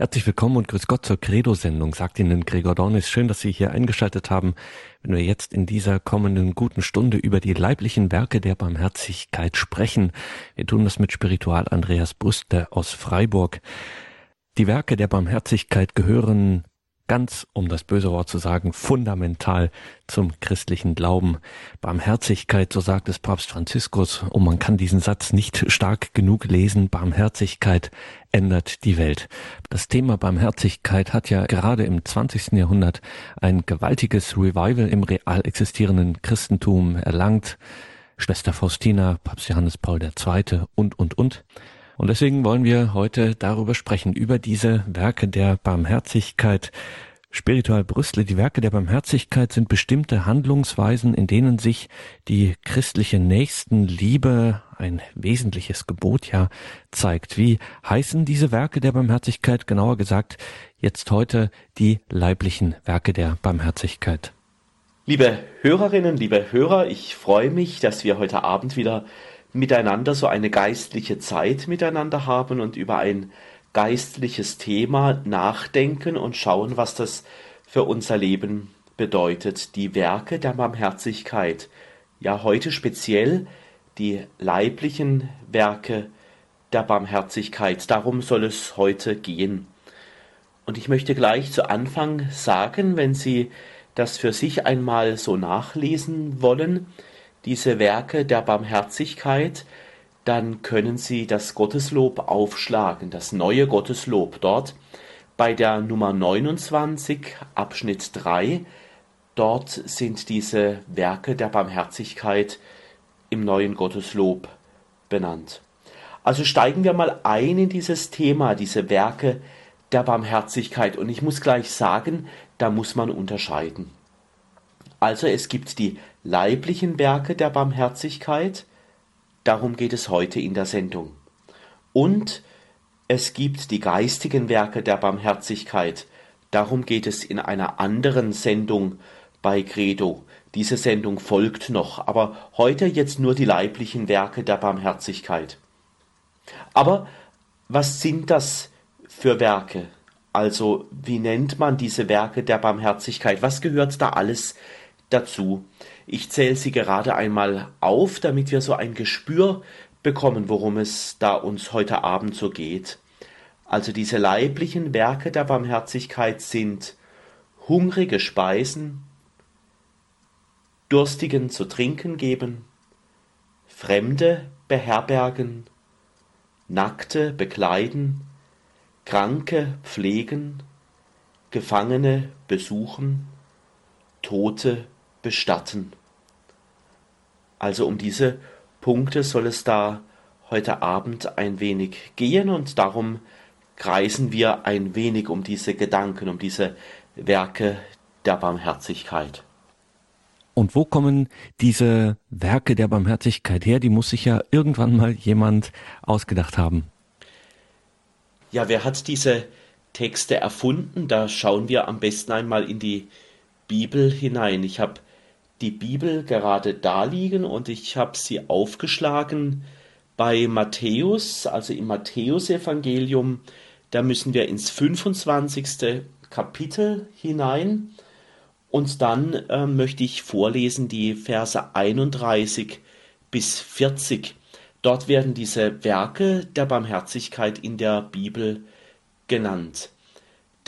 Herzlich willkommen und grüß Gott zur Credo-Sendung, sagt Ihnen Gregor Dornis. Schön, dass Sie hier eingeschaltet haben, wenn wir jetzt in dieser kommenden guten Stunde über die leiblichen Werke der Barmherzigkeit sprechen. Wir tun das mit Spiritual Andreas Brüste aus Freiburg. Die Werke der Barmherzigkeit gehören ganz, um das böse Wort zu sagen, fundamental zum christlichen Glauben. Barmherzigkeit, so sagt es Papst Franziskus, und man kann diesen Satz nicht stark genug lesen, Barmherzigkeit ändert die Welt. Das Thema Barmherzigkeit hat ja gerade im 20. Jahrhundert ein gewaltiges Revival im real existierenden Christentum erlangt. Schwester Faustina, Papst Johannes Paul II. und, und, und. Und deswegen wollen wir heute darüber sprechen, über diese Werke der Barmherzigkeit. Spiritual Brüssel, die Werke der Barmherzigkeit sind bestimmte Handlungsweisen, in denen sich die christliche Nächstenliebe, ein wesentliches Gebot ja, zeigt. Wie heißen diese Werke der Barmherzigkeit? Genauer gesagt, jetzt heute die leiblichen Werke der Barmherzigkeit. Liebe Hörerinnen, liebe Hörer, ich freue mich, dass wir heute Abend wieder miteinander so eine geistliche Zeit miteinander haben und über ein geistliches Thema nachdenken und schauen, was das für unser Leben bedeutet. Die Werke der Barmherzigkeit. Ja, heute speziell die leiblichen Werke der Barmherzigkeit. Darum soll es heute gehen. Und ich möchte gleich zu Anfang sagen, wenn Sie das für sich einmal so nachlesen wollen, diese Werke der Barmherzigkeit, dann können Sie das Gotteslob aufschlagen, das neue Gotteslob dort bei der Nummer 29, Abschnitt 3. Dort sind diese Werke der Barmherzigkeit im neuen Gotteslob benannt. Also steigen wir mal ein in dieses Thema, diese Werke der Barmherzigkeit. Und ich muss gleich sagen, da muss man unterscheiden. Also es gibt die leiblichen Werke der Barmherzigkeit, darum geht es heute in der Sendung. Und es gibt die geistigen Werke der Barmherzigkeit, darum geht es in einer anderen Sendung bei Credo. Diese Sendung folgt noch, aber heute jetzt nur die leiblichen Werke der Barmherzigkeit. Aber was sind das für Werke? Also wie nennt man diese Werke der Barmherzigkeit? Was gehört da alles dazu. Ich zähle sie gerade einmal auf, damit wir so ein Gespür bekommen, worum es da uns heute Abend so geht. Also diese leiblichen Werke der Barmherzigkeit sind hungrige Speisen, Durstigen zu trinken geben, Fremde beherbergen, Nackte bekleiden, Kranke pflegen, Gefangene besuchen, Tote bestatten. Also um diese Punkte soll es da heute Abend ein wenig gehen und darum kreisen wir ein wenig um diese Gedanken, um diese Werke der Barmherzigkeit. Und wo kommen diese Werke der Barmherzigkeit her? Die muss sich ja irgendwann mal jemand ausgedacht haben. Ja, wer hat diese Texte erfunden? Da schauen wir am besten einmal in die Bibel hinein. Ich habe die Bibel gerade da liegen und ich habe sie aufgeschlagen bei Matthäus, also im Matthäusevangelium. Da müssen wir ins 25. Kapitel hinein und dann äh, möchte ich vorlesen die Verse 31 bis 40. Dort werden diese Werke der Barmherzigkeit in der Bibel genannt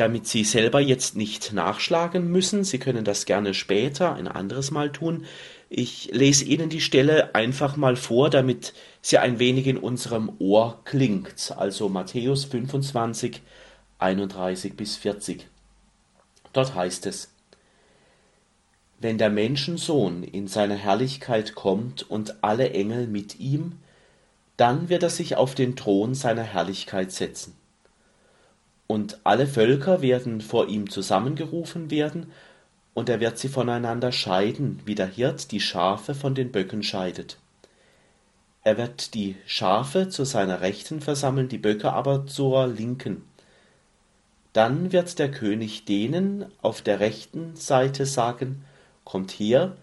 damit Sie selber jetzt nicht nachschlagen müssen. Sie können das gerne später ein anderes Mal tun. Ich lese Ihnen die Stelle einfach mal vor, damit sie ein wenig in unserem Ohr klingt. Also Matthäus 25, 31 bis 40. Dort heißt es, wenn der Menschensohn in seine Herrlichkeit kommt und alle Engel mit ihm, dann wird er sich auf den Thron seiner Herrlichkeit setzen und alle Völker werden vor ihm zusammengerufen werden, und er wird sie voneinander scheiden, wie der Hirt die Schafe von den Böcken scheidet. Er wird die Schafe zu seiner Rechten versammeln, die Böcke aber zur Linken. Dann wird der König denen auf der rechten Seite sagen, Kommt her,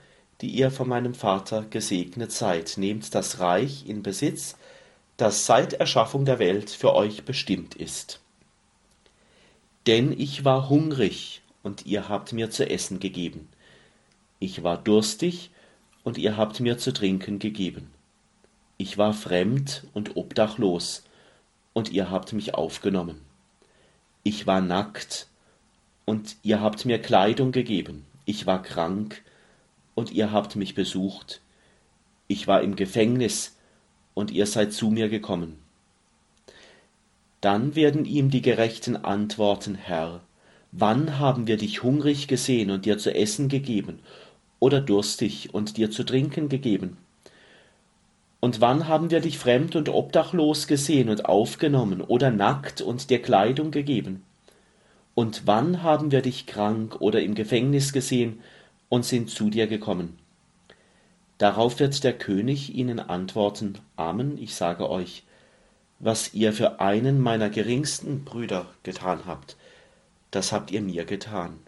die ihr von meinem Vater gesegnet seid, nehmt das Reich in Besitz, das seit Erschaffung der Welt für euch bestimmt ist. Denn ich war hungrig, und ihr habt mir zu essen gegeben. Ich war durstig, und ihr habt mir zu trinken gegeben. Ich war fremd und obdachlos, und ihr habt mich aufgenommen. Ich war nackt, und ihr habt mir Kleidung gegeben. Ich war krank, und ihr habt mich besucht. Ich war im Gefängnis, und ihr seid zu mir gekommen. Dann werden ihm die Gerechten antworten, Herr, wann haben wir dich hungrig gesehen und dir zu essen gegeben, oder durstig und dir zu trinken gegeben? Und wann haben wir dich fremd und obdachlos gesehen und aufgenommen, oder nackt und dir Kleidung gegeben? Und wann haben wir dich krank oder im Gefängnis gesehen und sind zu dir gekommen? Darauf wird der König ihnen antworten, Amen, ich sage euch, was ihr für einen meiner geringsten Brüder getan habt, das habt ihr mir getan.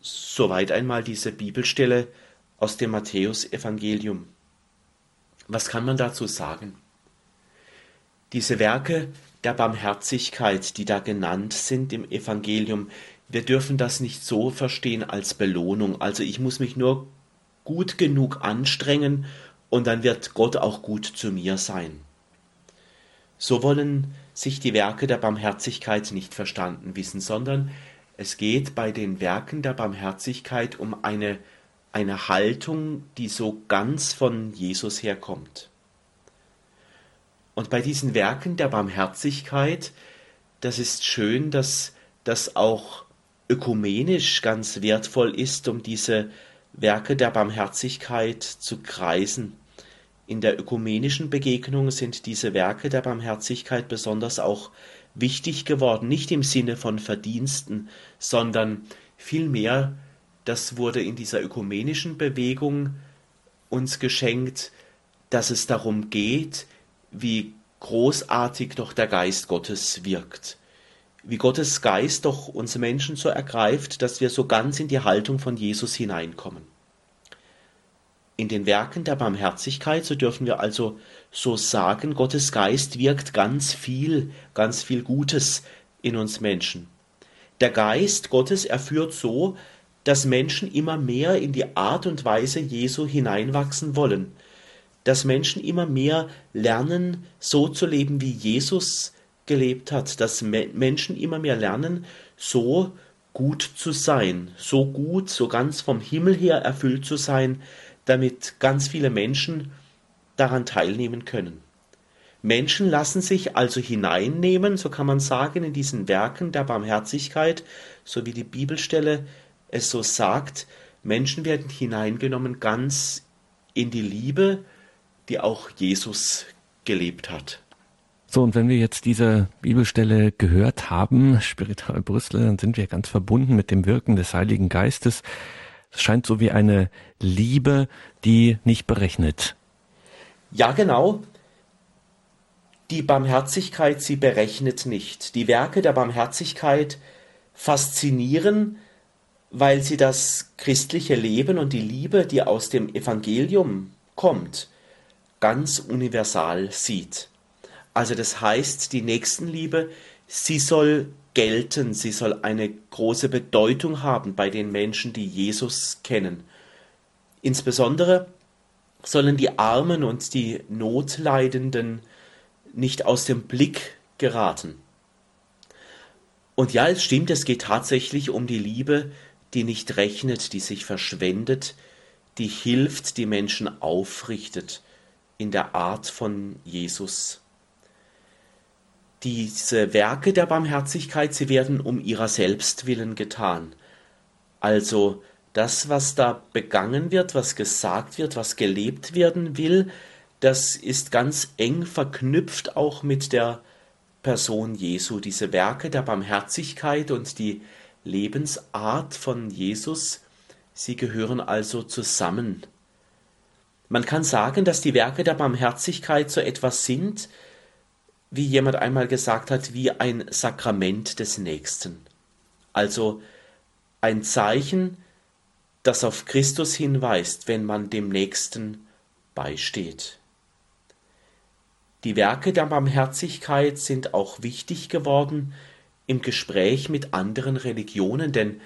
Soweit einmal diese Bibelstelle aus dem Matthäusevangelium. Was kann man dazu sagen? Diese Werke der Barmherzigkeit, die da genannt sind im Evangelium, wir dürfen das nicht so verstehen als Belohnung. Also ich muss mich nur gut genug anstrengen und dann wird Gott auch gut zu mir sein. So wollen sich die Werke der Barmherzigkeit nicht verstanden wissen, sondern es geht bei den Werken der Barmherzigkeit um eine eine Haltung, die so ganz von Jesus herkommt. Und bei diesen Werken der Barmherzigkeit, das ist schön, dass das auch ökumenisch ganz wertvoll ist, um diese Werke der Barmherzigkeit zu kreisen. In der ökumenischen Begegnung sind diese Werke der Barmherzigkeit besonders auch wichtig geworden, nicht im Sinne von Verdiensten, sondern vielmehr das wurde in dieser ökumenischen Bewegung uns geschenkt, dass es darum geht, wie großartig doch der Geist Gottes wirkt. Wie Gottes Geist doch uns Menschen so ergreift, dass wir so ganz in die Haltung von Jesus hineinkommen. In den Werken der Barmherzigkeit, so dürfen wir also so sagen, Gottes Geist wirkt ganz viel, ganz viel Gutes in uns Menschen. Der Geist Gottes erführt so, dass Menschen immer mehr in die Art und Weise Jesu hineinwachsen wollen, dass Menschen immer mehr lernen, so zu leben, wie Jesus gelebt hat, dass Menschen immer mehr lernen, so gut zu sein, so gut, so ganz vom Himmel her erfüllt zu sein, damit ganz viele Menschen daran teilnehmen können. Menschen lassen sich also hineinnehmen, so kann man sagen, in diesen Werken der Barmherzigkeit, so wie die Bibelstelle es so sagt, Menschen werden hineingenommen ganz in die Liebe, die auch Jesus gelebt hat. So, und wenn wir jetzt diese Bibelstelle gehört haben, Spiritual Brüssel, dann sind wir ganz verbunden mit dem Wirken des Heiligen Geistes. Es scheint so wie eine Liebe, die nicht berechnet. Ja, genau. Die Barmherzigkeit, sie berechnet nicht. Die Werke der Barmherzigkeit faszinieren, weil sie das christliche Leben und die Liebe, die aus dem Evangelium kommt, ganz universal sieht. Also das heißt, die Nächstenliebe, sie soll gelten, sie soll eine große Bedeutung haben bei den Menschen, die Jesus kennen. Insbesondere sollen die Armen und die Notleidenden nicht aus dem Blick geraten. Und ja, es stimmt, es geht tatsächlich um die Liebe, die nicht rechnet, die sich verschwendet, die hilft, die Menschen aufrichtet in der Art von Jesus. Diese Werke der Barmherzigkeit, sie werden um ihrer selbst willen getan. Also das, was da begangen wird, was gesagt wird, was gelebt werden will, das ist ganz eng verknüpft auch mit der Person Jesu. Diese Werke der Barmherzigkeit und die Lebensart von Jesus, sie gehören also zusammen. Man kann sagen, dass die Werke der Barmherzigkeit so etwas sind, wie jemand einmal gesagt hat, wie ein Sakrament des Nächsten. Also ein Zeichen, das auf Christus hinweist, wenn man dem Nächsten beisteht. Die Werke der Barmherzigkeit sind auch wichtig geworden, im Gespräch mit anderen Religionen, denn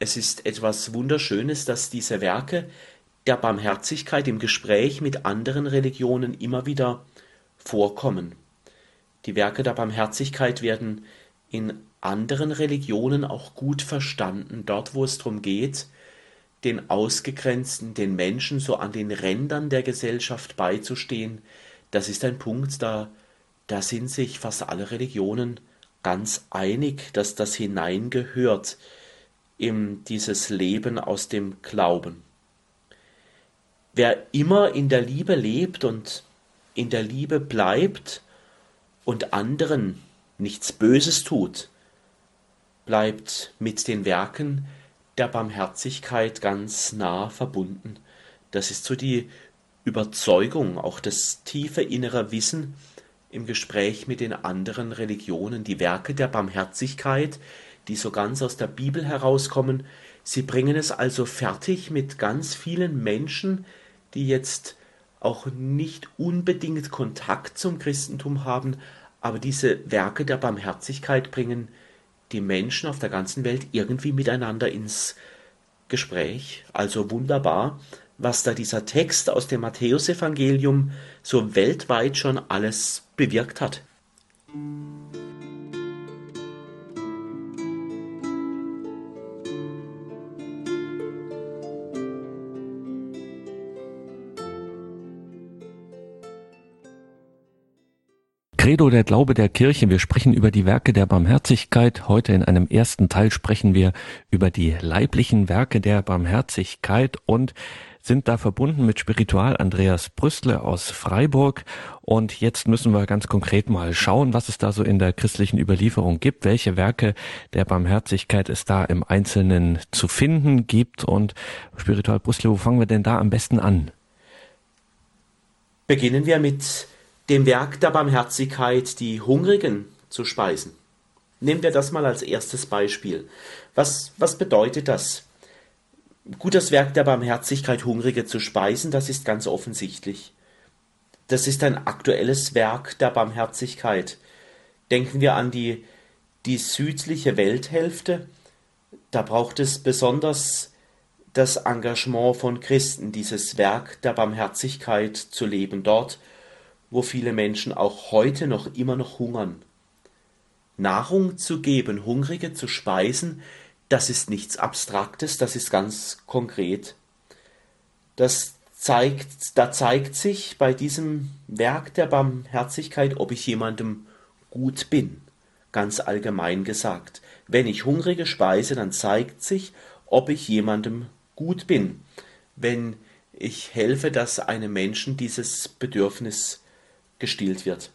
es ist etwas Wunderschönes, dass diese Werke der Barmherzigkeit im Gespräch mit anderen Religionen immer wieder vorkommen. Die Werke der Barmherzigkeit werden in anderen Religionen auch gut verstanden, dort wo es darum geht, den Ausgegrenzten, den Menschen so an den Rändern der Gesellschaft beizustehen, das ist ein Punkt, da, da sind sich fast alle Religionen ganz einig, dass das hineingehört in dieses Leben aus dem Glauben. Wer immer in der Liebe lebt und in der Liebe bleibt und anderen nichts Böses tut, bleibt mit den Werken der Barmherzigkeit ganz nah verbunden. Das ist so die Überzeugung, auch das tiefe innere Wissen im Gespräch mit den anderen Religionen, die Werke der Barmherzigkeit, die so ganz aus der Bibel herauskommen, sie bringen es also fertig mit ganz vielen Menschen, die jetzt auch nicht unbedingt Kontakt zum Christentum haben, aber diese Werke der Barmherzigkeit bringen die Menschen auf der ganzen Welt irgendwie miteinander ins Gespräch. Also wunderbar, was da dieser Text aus dem Matthäusevangelium so weltweit schon alles bewirkt hat. Credo der Glaube der Kirche. Wir sprechen über die Werke der Barmherzigkeit. Heute in einem ersten Teil sprechen wir über die leiblichen Werke der Barmherzigkeit und sind da verbunden mit Spiritual Andreas Brüstle aus Freiburg. Und jetzt müssen wir ganz konkret mal schauen, was es da so in der christlichen Überlieferung gibt, welche Werke der Barmherzigkeit es da im Einzelnen zu finden gibt. Und Spiritual Brüstle, wo fangen wir denn da am besten an? Beginnen wir mit dem Werk der Barmherzigkeit die Hungrigen zu speisen. Nehmen wir das mal als erstes Beispiel. Was, was bedeutet das? Gut, das Werk der Barmherzigkeit, Hungrige zu speisen, das ist ganz offensichtlich. Das ist ein aktuelles Werk der Barmherzigkeit. Denken wir an die, die südliche Welthälfte. Da braucht es besonders das Engagement von Christen, dieses Werk der Barmherzigkeit zu leben. Dort, wo viele Menschen auch heute noch immer noch hungern. Nahrung zu geben, Hungrige zu speisen, das ist nichts Abstraktes, das ist ganz konkret. Das zeigt, da zeigt sich bei diesem Werk der Barmherzigkeit, ob ich jemandem gut bin, ganz allgemein gesagt. Wenn ich Hungrige speise, dann zeigt sich, ob ich jemandem gut bin, wenn ich helfe, dass einem Menschen dieses Bedürfnis gestillt wird.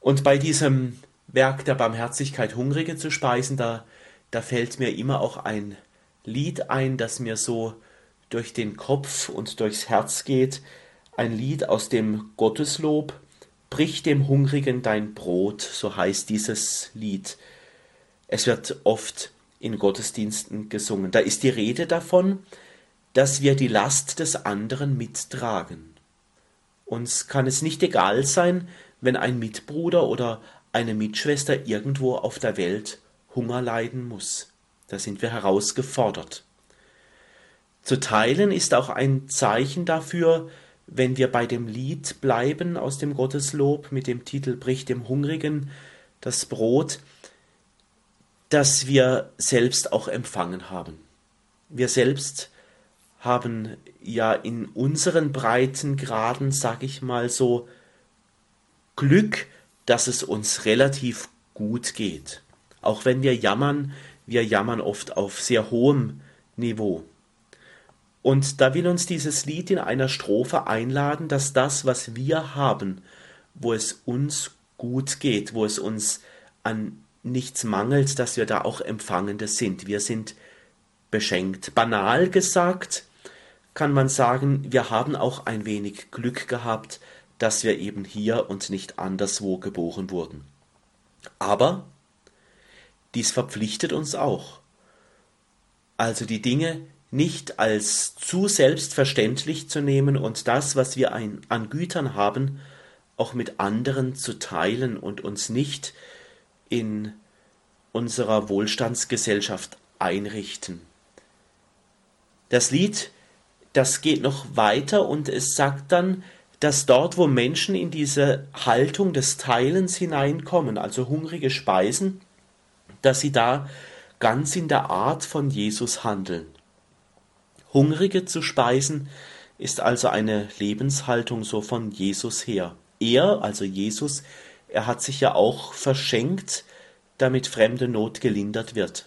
Und bei diesem Werk der Barmherzigkeit Hungrige zu speisen, da, da fällt mir immer auch ein Lied ein, das mir so durch den Kopf und durchs Herz geht, ein Lied aus dem Gotteslob, Brich dem Hungrigen dein Brot, so heißt dieses Lied. Es wird oft in Gottesdiensten gesungen. Da ist die Rede davon, dass wir die Last des anderen mittragen. Uns kann es nicht egal sein, wenn ein Mitbruder oder eine Mitschwester irgendwo auf der Welt Hunger leiden muss. Da sind wir herausgefordert. Zu teilen ist auch ein Zeichen dafür, wenn wir bei dem Lied bleiben aus dem Gotteslob mit dem Titel Bricht dem Hungrigen das Brot, dass wir selbst auch empfangen haben. Wir selbst haben ja in unseren Breitengraden, sag ich mal so, Glück, dass es uns relativ gut geht. Auch wenn wir jammern, wir jammern oft auf sehr hohem Niveau. Und da will uns dieses Lied in einer Strophe einladen, dass das, was wir haben, wo es uns gut geht, wo es uns an nichts mangelt, dass wir da auch Empfangende sind. Wir sind beschenkt. Banal gesagt, kann man sagen, wir haben auch ein wenig Glück gehabt, dass wir eben hier und nicht anderswo geboren wurden. Aber dies verpflichtet uns auch. Also die Dinge nicht als zu selbstverständlich zu nehmen und das, was wir ein, an Gütern haben, auch mit anderen zu teilen und uns nicht in unserer Wohlstandsgesellschaft einrichten. Das Lied, das geht noch weiter und es sagt dann, dass dort, wo Menschen in diese Haltung des Teilens hineinkommen, also hungrige Speisen, dass sie da ganz in der Art von Jesus handeln. Hungrige zu speisen ist also eine Lebenshaltung so von Jesus her. Er, also Jesus, er hat sich ja auch verschenkt, damit fremde Not gelindert wird.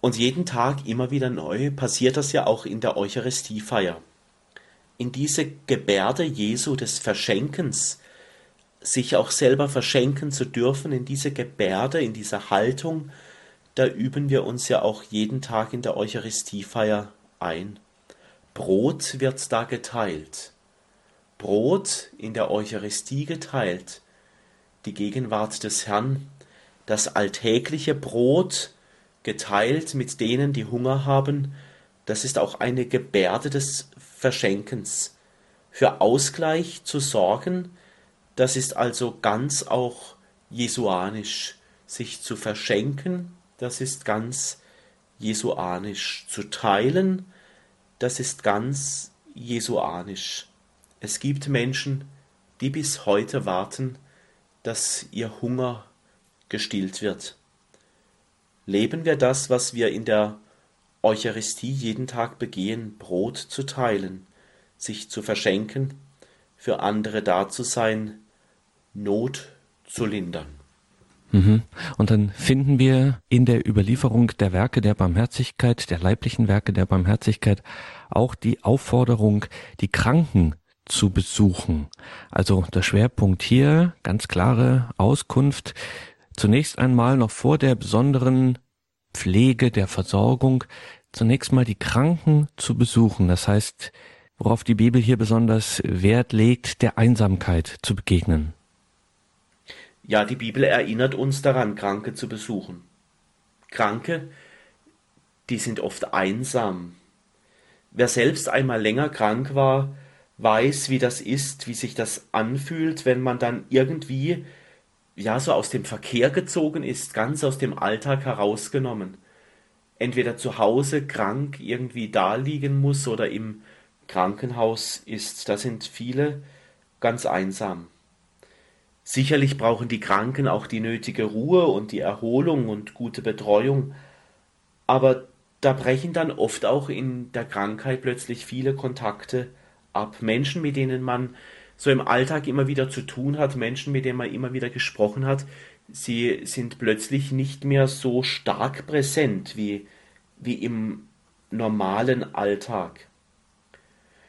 Und jeden Tag immer wieder neu passiert das ja auch in der Eucharistiefeier. In diese Gebärde Jesu des Verschenkens, sich auch selber verschenken zu dürfen, in diese Gebärde, in diese Haltung, da üben wir uns ja auch jeden Tag in der Eucharistiefeier ein. Brot wird da geteilt. Brot in der Eucharistie geteilt. Die Gegenwart des Herrn, das alltägliche Brot geteilt mit denen, die Hunger haben, das ist auch eine Gebärde des Verschenkens. Für Ausgleich zu sorgen, das ist also ganz auch jesuanisch. Sich zu verschenken, das ist ganz jesuanisch. Zu teilen, das ist ganz jesuanisch. Es gibt Menschen, die bis heute warten, dass ihr Hunger gestillt wird. Leben wir das, was wir in der Eucharistie jeden Tag begehen, Brot zu teilen, sich zu verschenken, für andere da zu sein, Not zu lindern. Mhm. Und dann finden wir in der Überlieferung der Werke der Barmherzigkeit, der leiblichen Werke der Barmherzigkeit, auch die Aufforderung, die Kranken zu besuchen. Also der Schwerpunkt hier, ganz klare Auskunft, zunächst einmal noch vor der besonderen Pflege, der Versorgung, zunächst mal die Kranken zu besuchen. Das heißt, worauf die Bibel hier besonders Wert legt, der Einsamkeit zu begegnen. Ja, die Bibel erinnert uns daran, Kranke zu besuchen. Kranke, die sind oft einsam. Wer selbst einmal länger krank war, weiß, wie das ist, wie sich das anfühlt, wenn man dann irgendwie ja so aus dem Verkehr gezogen ist, ganz aus dem Alltag herausgenommen. Entweder zu Hause krank irgendwie da liegen muss oder im Krankenhaus ist. Da sind viele ganz einsam. Sicherlich brauchen die Kranken auch die nötige Ruhe und die Erholung und gute Betreuung, aber da brechen dann oft auch in der Krankheit plötzlich viele Kontakte ab. Menschen, mit denen man so im Alltag immer wieder zu tun hat, Menschen, mit denen man immer wieder gesprochen hat, sie sind plötzlich nicht mehr so stark präsent wie, wie im normalen Alltag.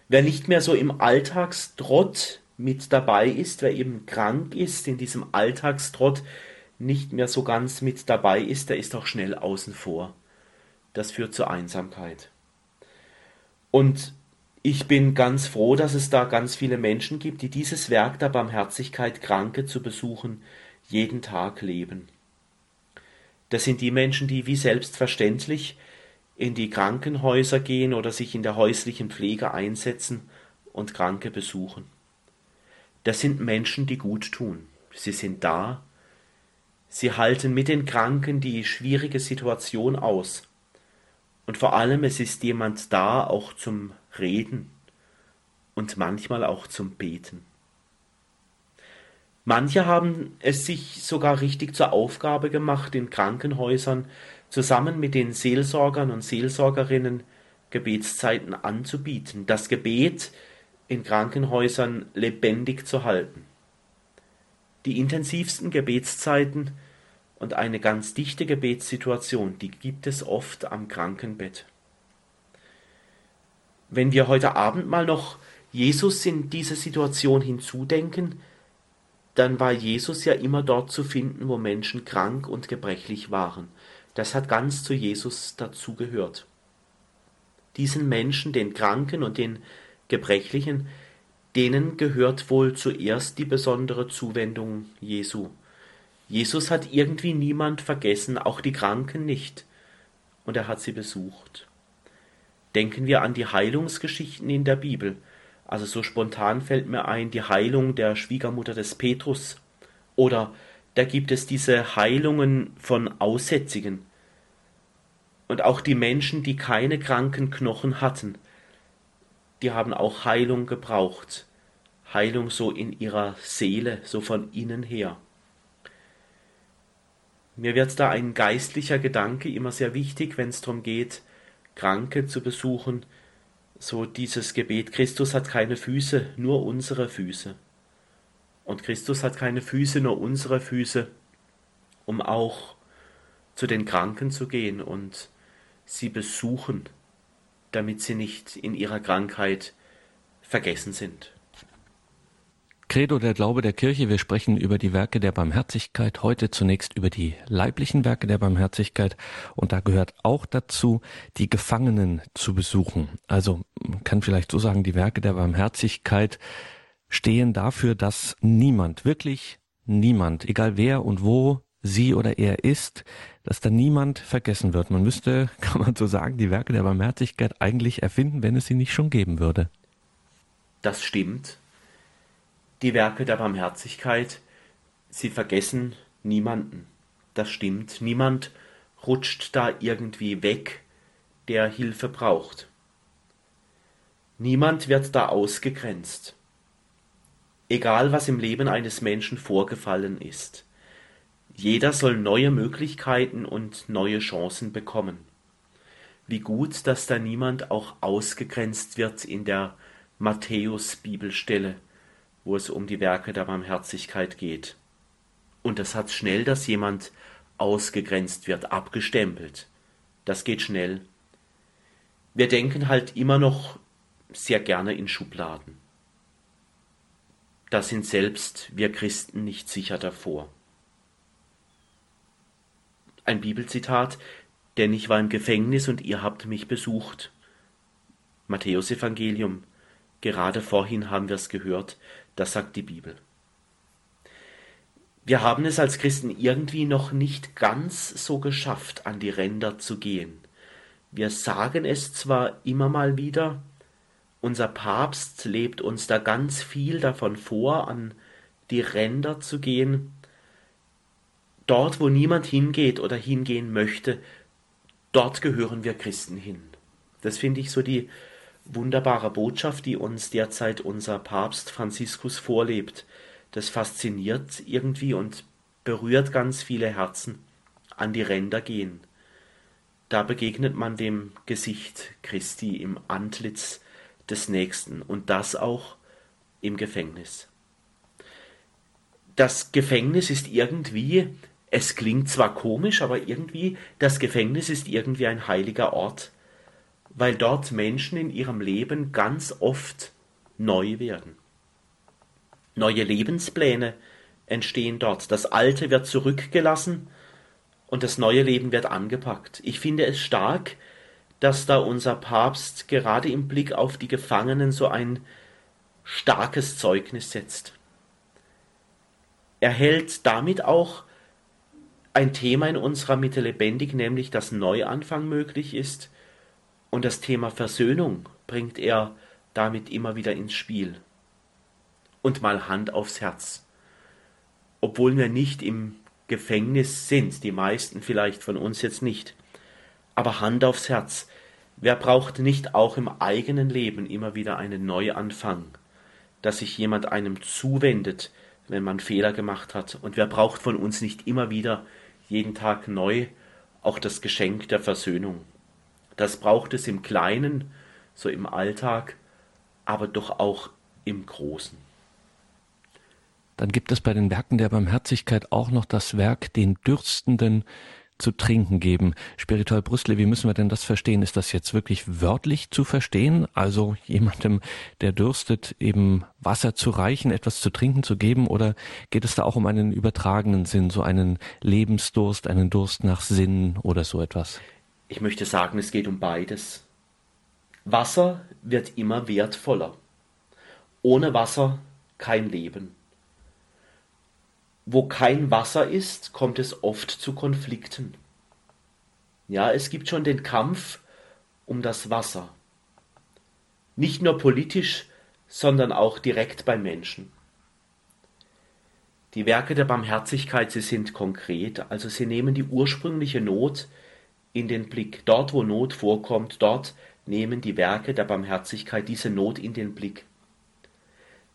Wer nicht mehr so im Alltagstrott mit dabei ist, wer eben krank ist, in diesem Alltagstrott nicht mehr so ganz mit dabei ist, der ist auch schnell außen vor. Das führt zur Einsamkeit. Und ich bin ganz froh, dass es da ganz viele Menschen gibt, die dieses Werk der Barmherzigkeit, Kranke zu besuchen, jeden Tag leben. Das sind die Menschen, die wie selbstverständlich in die Krankenhäuser gehen oder sich in der häuslichen Pflege einsetzen und Kranke besuchen. Das sind Menschen, die gut tun. Sie sind da. Sie halten mit den Kranken die schwierige Situation aus. Und vor allem, es ist jemand da, auch zum Reden und manchmal auch zum Beten. Manche haben es sich sogar richtig zur Aufgabe gemacht, in Krankenhäusern zusammen mit den Seelsorgern und Seelsorgerinnen Gebetszeiten anzubieten. Das Gebet in Krankenhäusern lebendig zu halten. Die intensivsten Gebetszeiten und eine ganz dichte Gebetssituation, die gibt es oft am Krankenbett. Wenn wir heute Abend mal noch Jesus in diese Situation hinzudenken, dann war Jesus ja immer dort zu finden, wo Menschen krank und gebrechlich waren. Das hat ganz zu Jesus dazugehört. Diesen Menschen, den Kranken und den Gebrechlichen, denen gehört wohl zuerst die besondere Zuwendung Jesu. Jesus hat irgendwie niemand vergessen, auch die Kranken nicht, und er hat sie besucht. Denken wir an die Heilungsgeschichten in der Bibel. Also so spontan fällt mir ein die Heilung der Schwiegermutter des Petrus oder da gibt es diese Heilungen von Aussätzigen. Und auch die Menschen, die keine kranken Knochen hatten, die haben auch Heilung gebraucht. Heilung so in ihrer Seele, so von innen her. Mir wird da ein geistlicher Gedanke immer sehr wichtig, wenn es darum geht, Kranke zu besuchen, so dieses Gebet, Christus hat keine Füße, nur unsere Füße. Und Christus hat keine Füße, nur unsere Füße, um auch zu den Kranken zu gehen und sie besuchen, damit sie nicht in ihrer Krankheit vergessen sind. Credo der Glaube der Kirche. Wir sprechen über die Werke der Barmherzigkeit. Heute zunächst über die leiblichen Werke der Barmherzigkeit. Und da gehört auch dazu, die Gefangenen zu besuchen. Also man kann vielleicht so sagen, die Werke der Barmherzigkeit stehen dafür, dass niemand, wirklich niemand, egal wer und wo sie oder er ist, dass da niemand vergessen wird. Man müsste, kann man so sagen, die Werke der Barmherzigkeit eigentlich erfinden, wenn es sie nicht schon geben würde. Das stimmt die Werke der Barmherzigkeit, sie vergessen niemanden. Das stimmt. Niemand rutscht da irgendwie weg, der Hilfe braucht. Niemand wird da ausgegrenzt. Egal was im Leben eines Menschen vorgefallen ist. Jeder soll neue Möglichkeiten und neue Chancen bekommen. Wie gut, dass da niemand auch ausgegrenzt wird in der Matthäus-Bibelstelle, wo es um die Werke der Barmherzigkeit geht. Und das hat schnell, dass jemand ausgegrenzt wird, abgestempelt. Das geht schnell. Wir denken halt immer noch sehr gerne in Schubladen. Da sind selbst wir Christen nicht sicher davor. Ein Bibelzitat, denn ich war im Gefängnis und ihr habt mich besucht. Matthäus Evangelium. Gerade vorhin haben wir es gehört, das sagt die Bibel. Wir haben es als Christen irgendwie noch nicht ganz so geschafft, an die Ränder zu gehen. Wir sagen es zwar immer mal wieder, unser Papst lebt uns da ganz viel davon vor, an die Ränder zu gehen. Dort, wo niemand hingeht oder hingehen möchte, dort gehören wir Christen hin. Das finde ich so die wunderbare Botschaft, die uns derzeit unser Papst Franziskus vorlebt. Das fasziniert irgendwie und berührt ganz viele Herzen, an die Ränder gehen. Da begegnet man dem Gesicht Christi im Antlitz des Nächsten und das auch im Gefängnis. Das Gefängnis ist irgendwie, es klingt zwar komisch, aber irgendwie, das Gefängnis ist irgendwie ein heiliger Ort, weil dort Menschen in ihrem Leben ganz oft neu werden. Neue Lebenspläne entstehen dort. Das Alte wird zurückgelassen und das neue Leben wird angepackt. Ich finde es stark, dass da unser Papst gerade im Blick auf die Gefangenen so ein starkes Zeugnis setzt. Er hält damit auch ein Thema in unserer Mitte lebendig, nämlich dass Neuanfang möglich ist, und das Thema Versöhnung bringt er damit immer wieder ins Spiel. Und mal Hand aufs Herz. Obwohl wir nicht im Gefängnis sind, die meisten vielleicht von uns jetzt nicht, aber Hand aufs Herz. Wer braucht nicht auch im eigenen Leben immer wieder einen Neuanfang, dass sich jemand einem zuwendet, wenn man Fehler gemacht hat? Und wer braucht von uns nicht immer wieder jeden Tag neu auch das Geschenk der Versöhnung? Das braucht es im Kleinen, so im Alltag, aber doch auch im Großen. Dann gibt es bei den Werken der Barmherzigkeit auch noch das Werk, den Dürstenden zu trinken geben. Spiritual Brüssel, wie müssen wir denn das verstehen? Ist das jetzt wirklich wörtlich zu verstehen? Also jemandem, der dürstet, eben Wasser zu reichen, etwas zu trinken zu geben? Oder geht es da auch um einen übertragenen Sinn, so einen Lebensdurst, einen Durst nach Sinn oder so etwas? Ich möchte sagen, es geht um beides. Wasser wird immer wertvoller. Ohne Wasser kein Leben. Wo kein Wasser ist, kommt es oft zu Konflikten. Ja, es gibt schon den Kampf um das Wasser. Nicht nur politisch, sondern auch direkt bei Menschen. Die Werke der Barmherzigkeit, sie sind konkret, also sie nehmen die ursprüngliche Not in den Blick. Dort, wo Not vorkommt, dort nehmen die Werke der Barmherzigkeit diese Not in den Blick.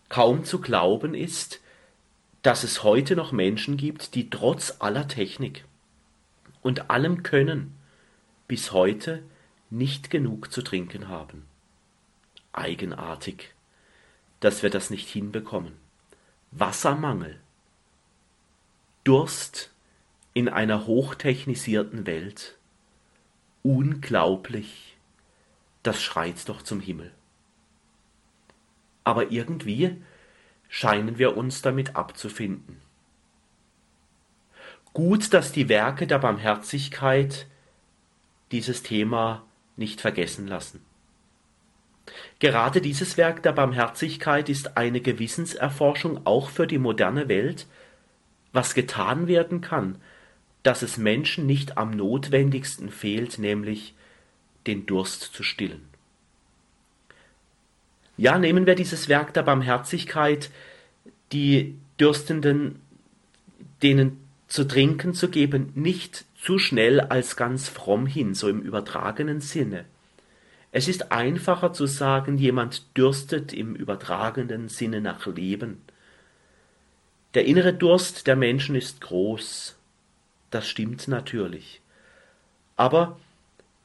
Kaum zu glauben ist, dass es heute noch Menschen gibt, die trotz aller Technik und allem Können bis heute nicht genug zu trinken haben. Eigenartig, dass wir das nicht hinbekommen. Wassermangel, Durst in einer hochtechnisierten Welt. Unglaublich, das schreit doch zum Himmel. Aber irgendwie scheinen wir uns damit abzufinden. Gut, dass die Werke der Barmherzigkeit dieses Thema nicht vergessen lassen. Gerade dieses Werk der Barmherzigkeit ist eine Gewissenserforschung auch für die moderne Welt, was getan werden kann, dass es Menschen nicht am notwendigsten fehlt, nämlich den Durst zu stillen. Ja, nehmen wir dieses Werk der Barmherzigkeit, die Dürstenden, denen zu trinken zu geben, nicht zu schnell als ganz fromm hin, so im übertragenen Sinne. Es ist einfacher zu sagen, jemand dürstet im übertragenen Sinne nach Leben. Der innere Durst der Menschen ist groß. Das stimmt natürlich. Aber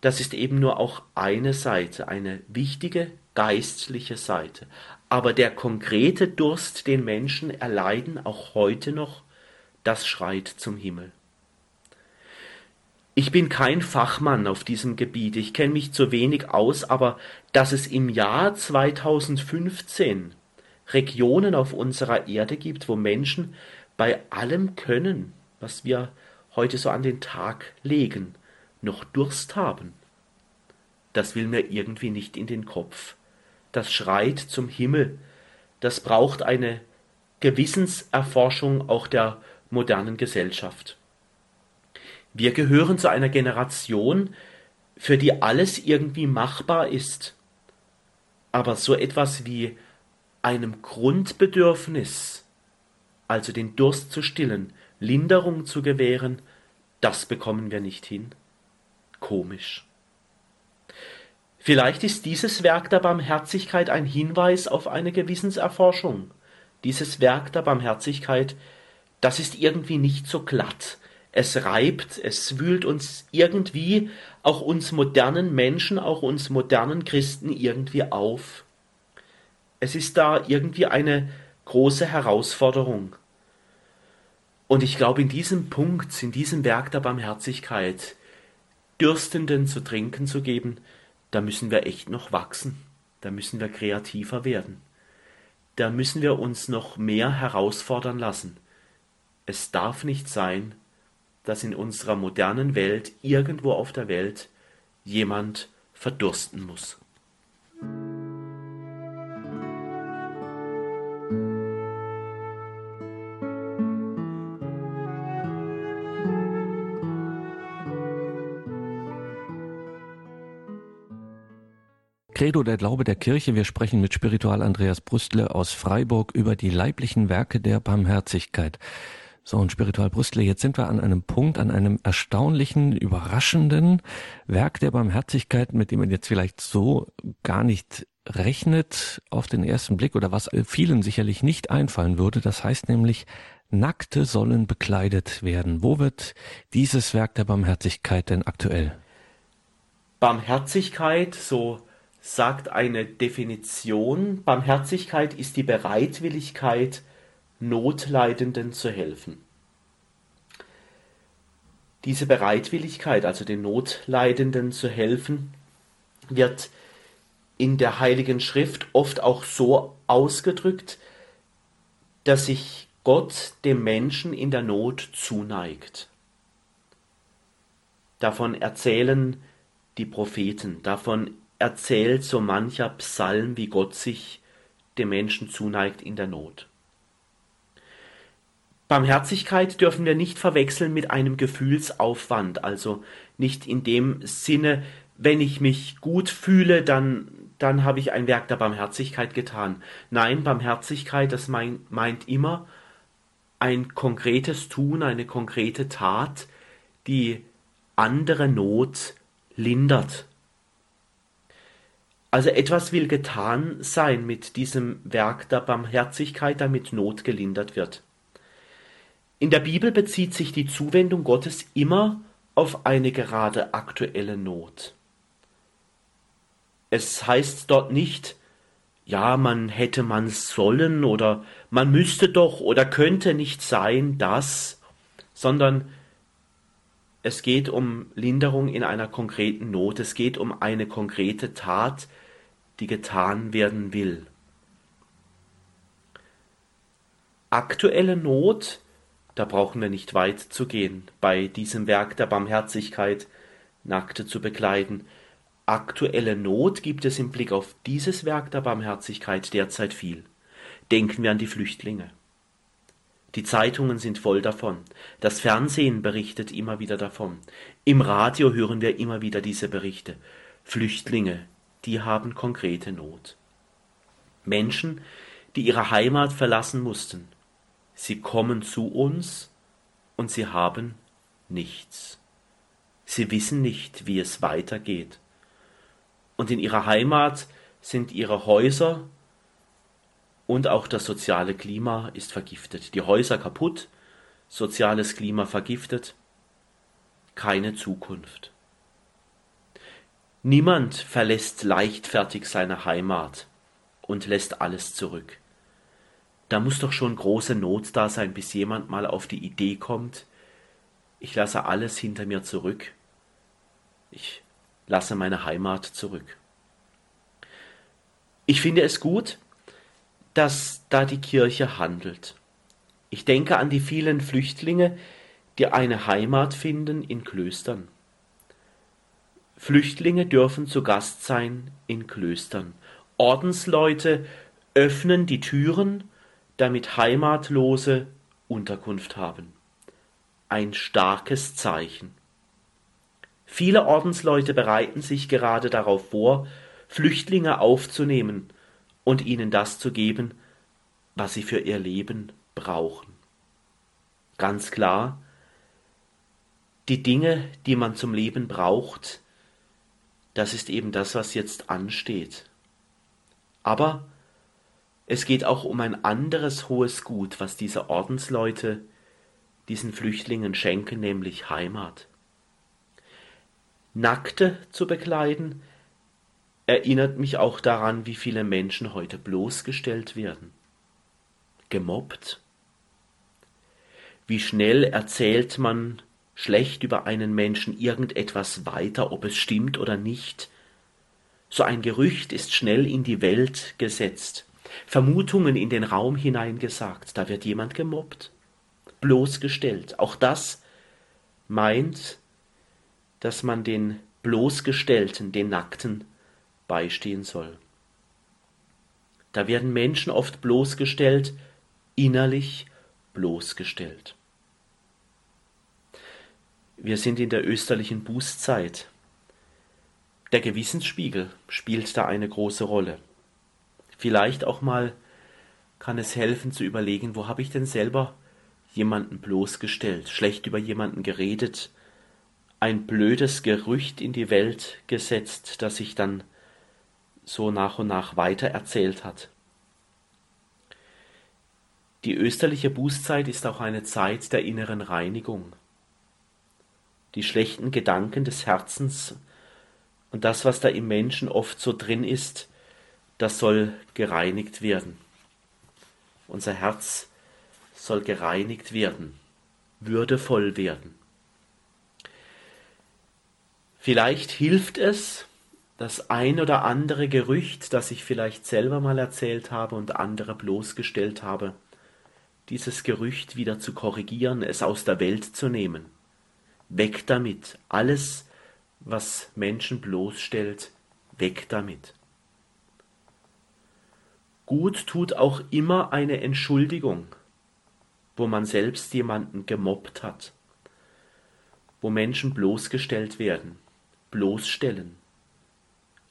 das ist eben nur auch eine Seite, eine wichtige geistliche Seite. Aber der konkrete Durst, den Menschen erleiden, auch heute noch, das schreit zum Himmel. Ich bin kein Fachmann auf diesem Gebiet, ich kenne mich zu wenig aus, aber dass es im Jahr 2015 Regionen auf unserer Erde gibt, wo Menschen bei allem Können, was wir heute so an den Tag legen, noch Durst haben. Das will mir irgendwie nicht in den Kopf. Das schreit zum Himmel. Das braucht eine Gewissenserforschung auch der modernen Gesellschaft. Wir gehören zu einer Generation, für die alles irgendwie machbar ist. Aber so etwas wie einem Grundbedürfnis, also den Durst zu stillen, Linderung zu gewähren, das bekommen wir nicht hin. Komisch. Vielleicht ist dieses Werk der Barmherzigkeit ein Hinweis auf eine Gewissenserforschung. Dieses Werk der Barmherzigkeit, das ist irgendwie nicht so glatt. Es reibt, es wühlt uns irgendwie, auch uns modernen Menschen, auch uns modernen Christen irgendwie auf. Es ist da irgendwie eine große Herausforderung. Und ich glaube, in diesem Punkt, in diesem Werk der Barmherzigkeit, Dürstenden zu trinken zu geben, da müssen wir echt noch wachsen. Da müssen wir kreativer werden. Da müssen wir uns noch mehr herausfordern lassen. Es darf nicht sein, dass in unserer modernen Welt irgendwo auf der Welt jemand verdursten muss. Credo der Glaube der Kirche. Wir sprechen mit Spiritual Andreas Brüstle aus Freiburg über die leiblichen Werke der Barmherzigkeit. So, und Spiritual Brüstle, jetzt sind wir an einem Punkt, an einem erstaunlichen, überraschenden Werk der Barmherzigkeit, mit dem man jetzt vielleicht so gar nicht rechnet auf den ersten Blick oder was vielen sicherlich nicht einfallen würde. Das heißt nämlich, Nackte sollen bekleidet werden. Wo wird dieses Werk der Barmherzigkeit denn aktuell? Barmherzigkeit, so sagt eine Definition, Barmherzigkeit ist die Bereitwilligkeit, Notleidenden zu helfen. Diese Bereitwilligkeit, also den Notleidenden zu helfen, wird in der Heiligen Schrift oft auch so ausgedrückt, dass sich Gott dem Menschen in der Not zuneigt. Davon erzählen die Propheten, davon erzählt so mancher Psalm, wie Gott sich dem Menschen zuneigt in der Not. Barmherzigkeit dürfen wir nicht verwechseln mit einem Gefühlsaufwand, also nicht in dem Sinne, wenn ich mich gut fühle, dann, dann habe ich ein Werk der Barmherzigkeit getan. Nein, Barmherzigkeit, das meint, meint immer ein konkretes Tun, eine konkrete Tat, die andere Not lindert. Also etwas will getan sein mit diesem Werk der Barmherzigkeit, damit Not gelindert wird. In der Bibel bezieht sich die Zuwendung Gottes immer auf eine gerade aktuelle Not. Es heißt dort nicht, ja, man hätte man sollen oder man müsste doch oder könnte nicht sein, das, sondern es geht um Linderung in einer konkreten Not, es geht um eine konkrete Tat, die getan werden will. Aktuelle Not, da brauchen wir nicht weit zu gehen, bei diesem Werk der Barmherzigkeit Nackte zu bekleiden. Aktuelle Not gibt es im Blick auf dieses Werk der Barmherzigkeit derzeit viel. Denken wir an die Flüchtlinge. Die Zeitungen sind voll davon. Das Fernsehen berichtet immer wieder davon. Im Radio hören wir immer wieder diese Berichte. Flüchtlinge, die haben konkrete Not. Menschen, die ihre Heimat verlassen mussten. Sie kommen zu uns und sie haben nichts. Sie wissen nicht, wie es weitergeht. Und in ihrer Heimat sind ihre Häuser und auch das soziale Klima ist vergiftet. Die Häuser kaputt, soziales Klima vergiftet, keine Zukunft. Niemand verlässt leichtfertig seine Heimat und lässt alles zurück. Da muss doch schon große Not da sein, bis jemand mal auf die Idee kommt, ich lasse alles hinter mir zurück, ich lasse meine Heimat zurück. Ich finde es gut, dass da die Kirche handelt. Ich denke an die vielen Flüchtlinge, die eine Heimat finden in Klöstern. Flüchtlinge dürfen zu Gast sein in Klöstern. Ordensleute öffnen die Türen, damit Heimatlose Unterkunft haben. Ein starkes Zeichen. Viele Ordensleute bereiten sich gerade darauf vor, Flüchtlinge aufzunehmen und ihnen das zu geben, was sie für ihr Leben brauchen. Ganz klar, die Dinge, die man zum Leben braucht, das ist eben das, was jetzt ansteht. Aber es geht auch um ein anderes hohes Gut, was diese Ordensleute diesen Flüchtlingen schenken, nämlich Heimat. Nackte zu bekleiden, erinnert mich auch daran, wie viele Menschen heute bloßgestellt werden, gemobbt. Wie schnell erzählt man schlecht über einen Menschen irgendetwas weiter, ob es stimmt oder nicht. So ein Gerücht ist schnell in die Welt gesetzt, Vermutungen in den Raum hineingesagt, da wird jemand gemobbt, bloßgestellt. Auch das meint, dass man den bloßgestellten, den Nackten beistehen soll. Da werden Menschen oft bloßgestellt, innerlich bloßgestellt. Wir sind in der österlichen Bußzeit. Der Gewissensspiegel spielt da eine große Rolle. Vielleicht auch mal kann es helfen zu überlegen, wo habe ich denn selber jemanden bloßgestellt, schlecht über jemanden geredet, ein blödes Gerücht in die Welt gesetzt, das sich dann so nach und nach weitererzählt hat. Die österliche Bußzeit ist auch eine Zeit der inneren Reinigung die schlechten Gedanken des Herzens und das, was da im Menschen oft so drin ist, das soll gereinigt werden. Unser Herz soll gereinigt werden, würdevoll werden. Vielleicht hilft es, das ein oder andere Gerücht, das ich vielleicht selber mal erzählt habe und andere bloßgestellt habe, dieses Gerücht wieder zu korrigieren, es aus der Welt zu nehmen. Weg damit. Alles, was Menschen bloßstellt, weg damit. Gut tut auch immer eine Entschuldigung, wo man selbst jemanden gemobbt hat, wo Menschen bloßgestellt werden, bloßstellen,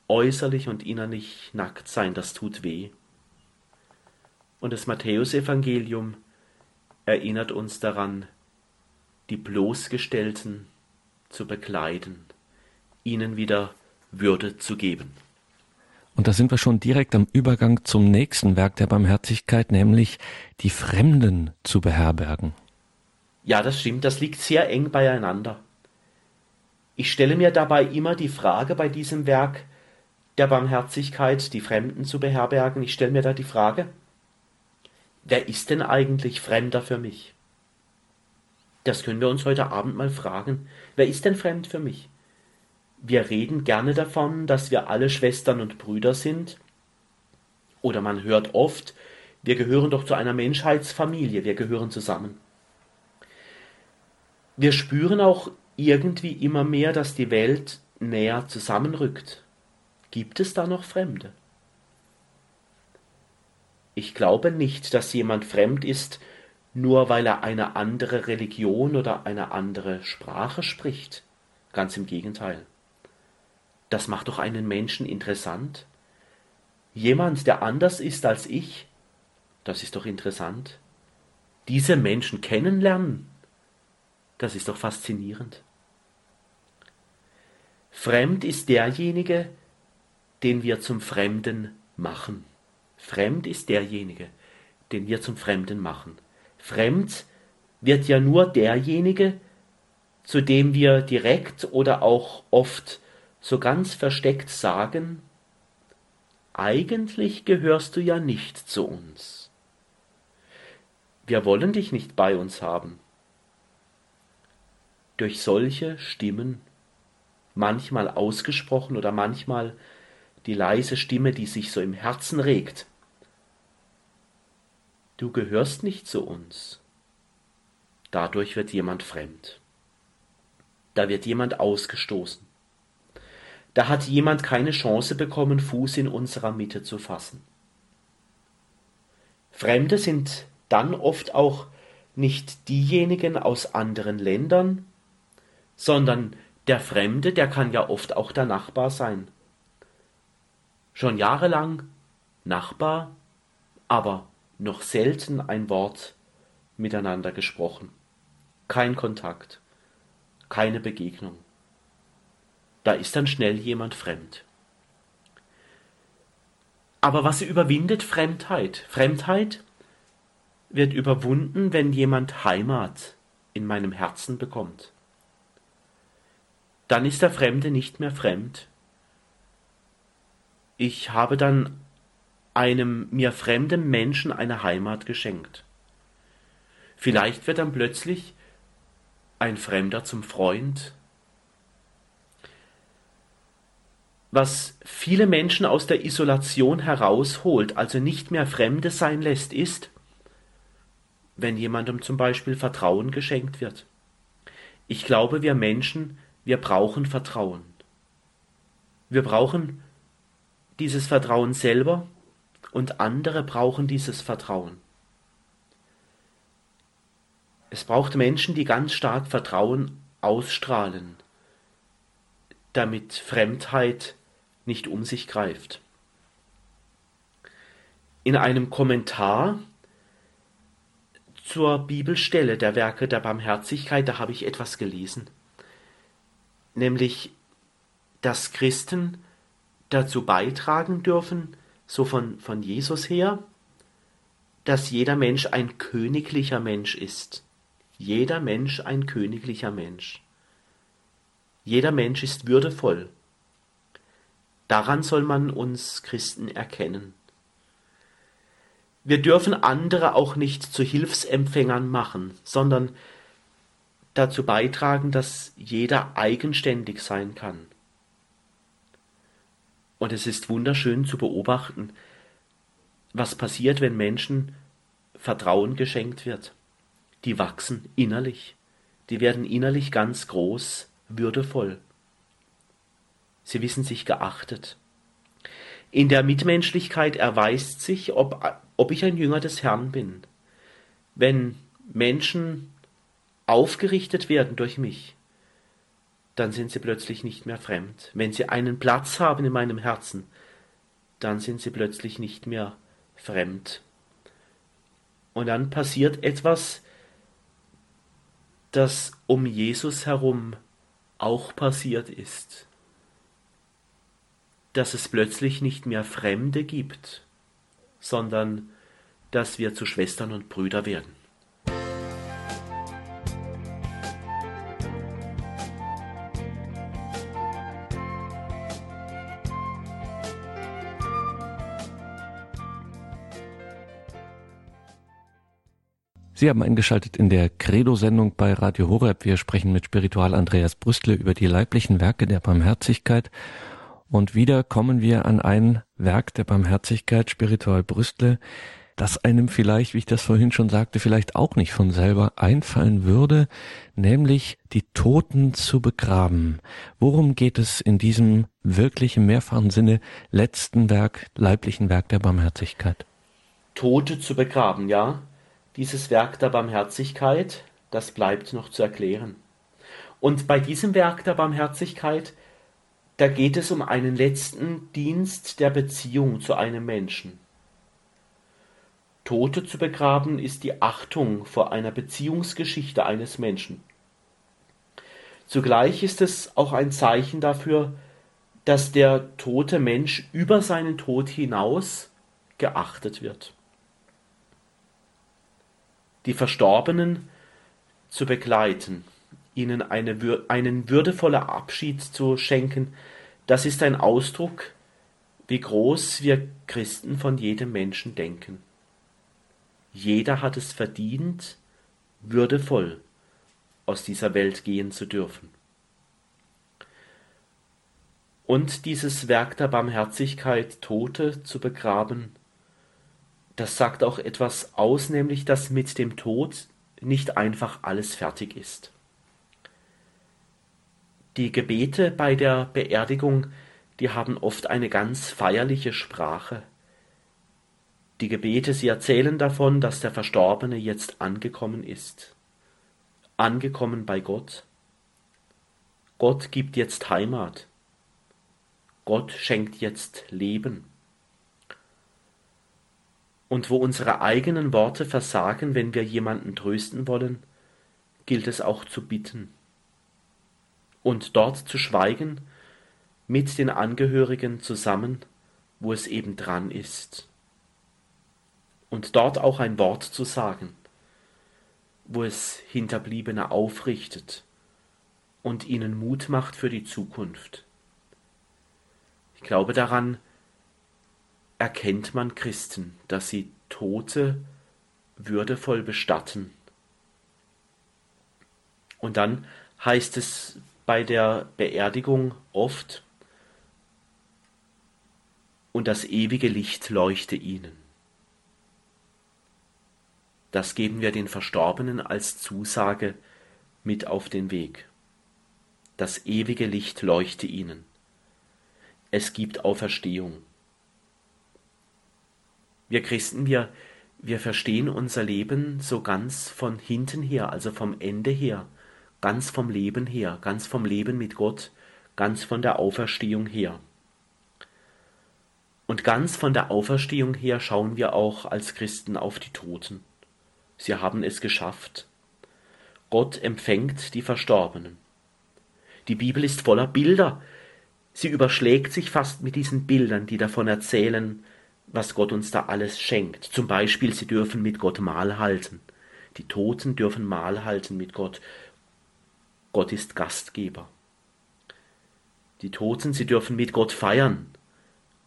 äußerlich und innerlich nackt sein, das tut weh. Und das Matthäusevangelium erinnert uns daran, die bloßgestellten zu bekleiden, ihnen wieder Würde zu geben. Und da sind wir schon direkt am Übergang zum nächsten Werk der Barmherzigkeit, nämlich die Fremden zu beherbergen. Ja, das stimmt, das liegt sehr eng beieinander. Ich stelle mir dabei immer die Frage bei diesem Werk der Barmherzigkeit, die Fremden zu beherbergen, ich stelle mir da die Frage, wer ist denn eigentlich Fremder für mich? Das können wir uns heute Abend mal fragen. Wer ist denn fremd für mich? Wir reden gerne davon, dass wir alle Schwestern und Brüder sind. Oder man hört oft, wir gehören doch zu einer Menschheitsfamilie, wir gehören zusammen. Wir spüren auch irgendwie immer mehr, dass die Welt näher zusammenrückt. Gibt es da noch Fremde? Ich glaube nicht, dass jemand fremd ist, nur weil er eine andere Religion oder eine andere Sprache spricht. Ganz im Gegenteil. Das macht doch einen Menschen interessant. Jemand, der anders ist als ich, das ist doch interessant. Diese Menschen kennenlernen, das ist doch faszinierend. Fremd ist derjenige, den wir zum Fremden machen. Fremd ist derjenige, den wir zum Fremden machen. Fremd wird ja nur derjenige, zu dem wir direkt oder auch oft so ganz versteckt sagen, eigentlich gehörst du ja nicht zu uns. Wir wollen dich nicht bei uns haben. Durch solche Stimmen, manchmal ausgesprochen oder manchmal die leise Stimme, die sich so im Herzen regt, du gehörst nicht zu uns. Dadurch wird jemand fremd. Da wird jemand ausgestoßen. Da hat jemand keine Chance bekommen, Fuß in unserer Mitte zu fassen. Fremde sind dann oft auch nicht diejenigen aus anderen Ländern, sondern der Fremde, der kann ja oft auch der Nachbar sein. Schon jahrelang Nachbar, aber noch selten ein Wort miteinander gesprochen. Kein Kontakt, keine Begegnung. Da ist dann schnell jemand fremd. Aber was überwindet Fremdheit? Fremdheit wird überwunden, wenn jemand Heimat in meinem Herzen bekommt. Dann ist der Fremde nicht mehr fremd. Ich habe dann einem mir fremden Menschen eine Heimat geschenkt. Vielleicht wird dann plötzlich ein Fremder zum Freund. Was viele Menschen aus der Isolation herausholt, also nicht mehr Fremde sein lässt, ist, wenn jemandem zum Beispiel Vertrauen geschenkt wird. Ich glaube, wir Menschen, wir brauchen Vertrauen. Wir brauchen dieses Vertrauen selber und andere brauchen dieses Vertrauen. Es braucht Menschen, die ganz stark Vertrauen ausstrahlen, damit Fremdheit nicht um sich greift. In einem Kommentar zur Bibelstelle der Werke der Barmherzigkeit, da habe ich etwas gelesen, nämlich, dass Christen dazu beitragen dürfen, so von, von Jesus her, dass jeder Mensch ein königlicher Mensch ist. Jeder Mensch ein königlicher Mensch. Jeder Mensch ist würdevoll. Daran soll man uns Christen erkennen. Wir dürfen andere auch nicht zu Hilfsempfängern machen, sondern dazu beitragen, dass jeder eigenständig sein kann. Und es ist wunderschön zu beobachten, was passiert, wenn Menschen Vertrauen geschenkt wird. Die wachsen innerlich. Die werden innerlich ganz groß, würdevoll. Sie wissen sich geachtet. In der Mitmenschlichkeit erweist sich, ob, ob ich ein Jünger des Herrn bin. Wenn Menschen aufgerichtet werden durch mich, dann sind sie plötzlich nicht mehr fremd. Wenn sie einen Platz haben in meinem Herzen, dann sind sie plötzlich nicht mehr fremd. Und dann passiert etwas, das um Jesus herum auch passiert ist, dass es plötzlich nicht mehr Fremde gibt, sondern dass wir zu Schwestern und Brüder werden. Sie haben eingeschaltet in der Credo-Sendung bei Radio Horeb. Wir sprechen mit Spiritual Andreas Brüstle über die leiblichen Werke der Barmherzigkeit. Und wieder kommen wir an ein Werk der Barmherzigkeit, Spiritual Brüstle, das einem vielleicht, wie ich das vorhin schon sagte, vielleicht auch nicht von selber einfallen würde, nämlich die Toten zu begraben. Worum geht es in diesem wirklich im mehrfachen Sinne letzten Werk, leiblichen Werk der Barmherzigkeit? Tote zu begraben, ja. Dieses Werk der Barmherzigkeit, das bleibt noch zu erklären. Und bei diesem Werk der Barmherzigkeit, da geht es um einen letzten Dienst der Beziehung zu einem Menschen. Tote zu begraben ist die Achtung vor einer Beziehungsgeschichte eines Menschen. Zugleich ist es auch ein Zeichen dafür, dass der tote Mensch über seinen Tod hinaus geachtet wird die Verstorbenen zu begleiten, ihnen eine, einen würdevollen Abschied zu schenken, das ist ein Ausdruck, wie groß wir Christen von jedem Menschen denken. Jeder hat es verdient, würdevoll aus dieser Welt gehen zu dürfen. Und dieses Werk der Barmherzigkeit, Tote zu begraben, das sagt auch etwas aus, nämlich dass mit dem Tod nicht einfach alles fertig ist. Die Gebete bei der Beerdigung, die haben oft eine ganz feierliche Sprache. Die Gebete, sie erzählen davon, dass der Verstorbene jetzt angekommen ist. Angekommen bei Gott. Gott gibt jetzt Heimat. Gott schenkt jetzt Leben und wo unsere eigenen Worte versagen, wenn wir jemanden trösten wollen, gilt es auch zu bitten. Und dort zu schweigen, mit den Angehörigen zusammen, wo es eben dran ist. Und dort auch ein Wort zu sagen, wo es Hinterbliebene aufrichtet und ihnen Mut macht für die Zukunft. Ich glaube daran, erkennt man Christen, dass sie Tote würdevoll bestatten. Und dann heißt es bei der Beerdigung oft, und das ewige Licht leuchte ihnen. Das geben wir den Verstorbenen als Zusage mit auf den Weg. Das ewige Licht leuchte ihnen. Es gibt Auferstehung. Wir Christen, wir, wir verstehen unser Leben so ganz von hinten her, also vom Ende her, ganz vom Leben her, ganz vom Leben mit Gott, ganz von der Auferstehung her. Und ganz von der Auferstehung her schauen wir auch als Christen auf die Toten. Sie haben es geschafft. Gott empfängt die Verstorbenen. Die Bibel ist voller Bilder. Sie überschlägt sich fast mit diesen Bildern, die davon erzählen, was Gott uns da alles schenkt. Zum Beispiel, sie dürfen mit Gott Mahl halten. Die Toten dürfen Mahl halten mit Gott. Gott ist Gastgeber. Die Toten, sie dürfen mit Gott feiern.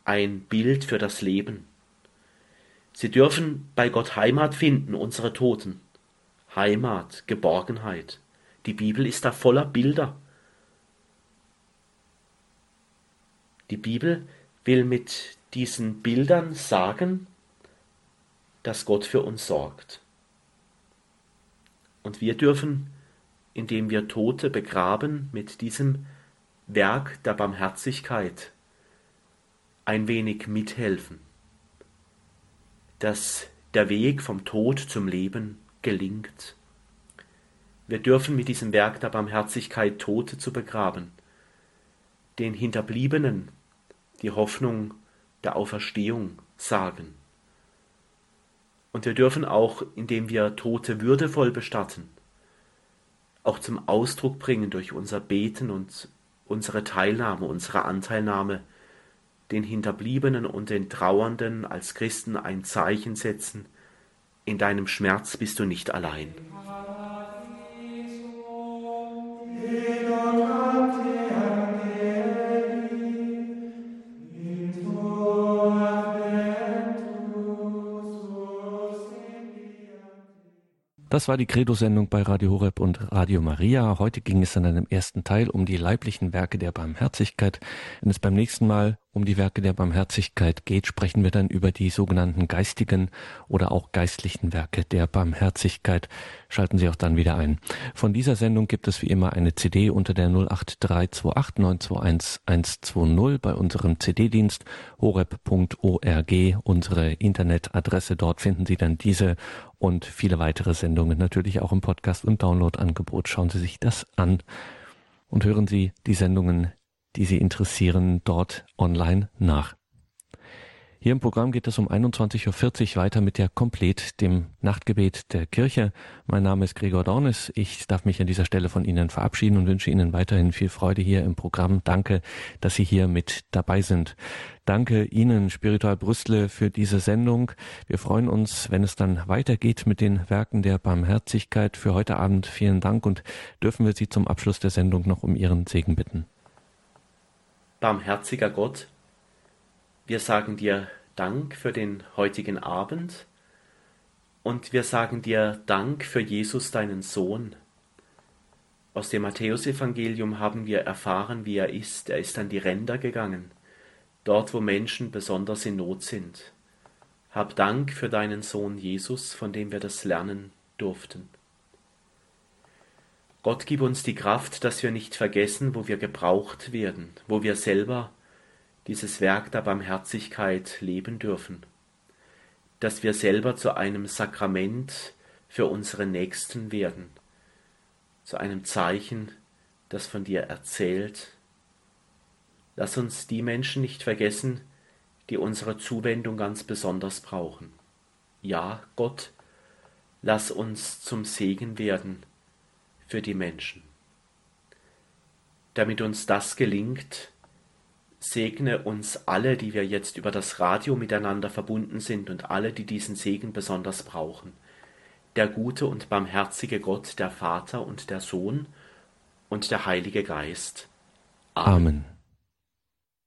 Ein Bild für das Leben. Sie dürfen bei Gott Heimat finden, unsere Toten. Heimat, Geborgenheit. Die Bibel ist da voller Bilder. Die Bibel will mit diesen Bildern sagen, dass Gott für uns sorgt. Und wir dürfen, indem wir Tote begraben, mit diesem Werk der Barmherzigkeit ein wenig mithelfen, dass der Weg vom Tod zum Leben gelingt. Wir dürfen mit diesem Werk der Barmherzigkeit Tote zu begraben, den Hinterbliebenen die Hoffnung der Auferstehung sagen. Und wir dürfen auch, indem wir Tote würdevoll bestatten, auch zum Ausdruck bringen durch unser Beten und unsere Teilnahme, unsere Anteilnahme, den Hinterbliebenen und den Trauernden als Christen ein Zeichen setzen, in deinem Schmerz bist du nicht allein. Das war die Credo-Sendung bei Radio Horeb und Radio Maria. Heute ging es in einem ersten Teil um die leiblichen Werke der Barmherzigkeit. Wenn es beim nächsten Mal um die Werke der Barmherzigkeit geht, sprechen wir dann über die sogenannten geistigen oder auch geistlichen Werke der Barmherzigkeit. Schalten Sie auch dann wieder ein. Von dieser Sendung gibt es wie immer eine CD unter der 08328 921 120 bei unserem CD-Dienst horeb.org, unsere Internetadresse. Dort finden Sie dann diese und viele weitere Sendungen natürlich auch im Podcast und Download-Angebot. Schauen Sie sich das an und hören Sie die Sendungen die Sie interessieren, dort online nach. Hier im Programm geht es um 21.40 Uhr weiter mit der Komplet, dem Nachtgebet der Kirche. Mein Name ist Gregor Dornes. Ich darf mich an dieser Stelle von Ihnen verabschieden und wünsche Ihnen weiterhin viel Freude hier im Programm. Danke, dass Sie hier mit dabei sind. Danke Ihnen, Spiritual Brüstle, für diese Sendung. Wir freuen uns, wenn es dann weitergeht mit den Werken der Barmherzigkeit. Für heute Abend vielen Dank und dürfen wir Sie zum Abschluss der Sendung noch um Ihren Segen bitten. Barmherziger Gott, wir sagen dir Dank für den heutigen Abend und wir sagen dir Dank für Jesus, deinen Sohn. Aus dem Matthäusevangelium haben wir erfahren, wie er ist. Er ist an die Ränder gegangen, dort wo Menschen besonders in Not sind. Hab Dank für deinen Sohn Jesus, von dem wir das lernen durften. Gott gib uns die Kraft, dass wir nicht vergessen, wo wir gebraucht werden, wo wir selber dieses Werk der Barmherzigkeit leben dürfen, dass wir selber zu einem Sakrament für unsere Nächsten werden, zu einem Zeichen, das von dir erzählt. Lass uns die Menschen nicht vergessen, die unsere Zuwendung ganz besonders brauchen. Ja, Gott, lass uns zum Segen werden, für die Menschen. Damit uns das gelingt, segne uns alle, die wir jetzt über das Radio miteinander verbunden sind und alle, die diesen Segen besonders brauchen. Der gute und barmherzige Gott, der Vater und der Sohn und der Heilige Geist. Amen. Amen.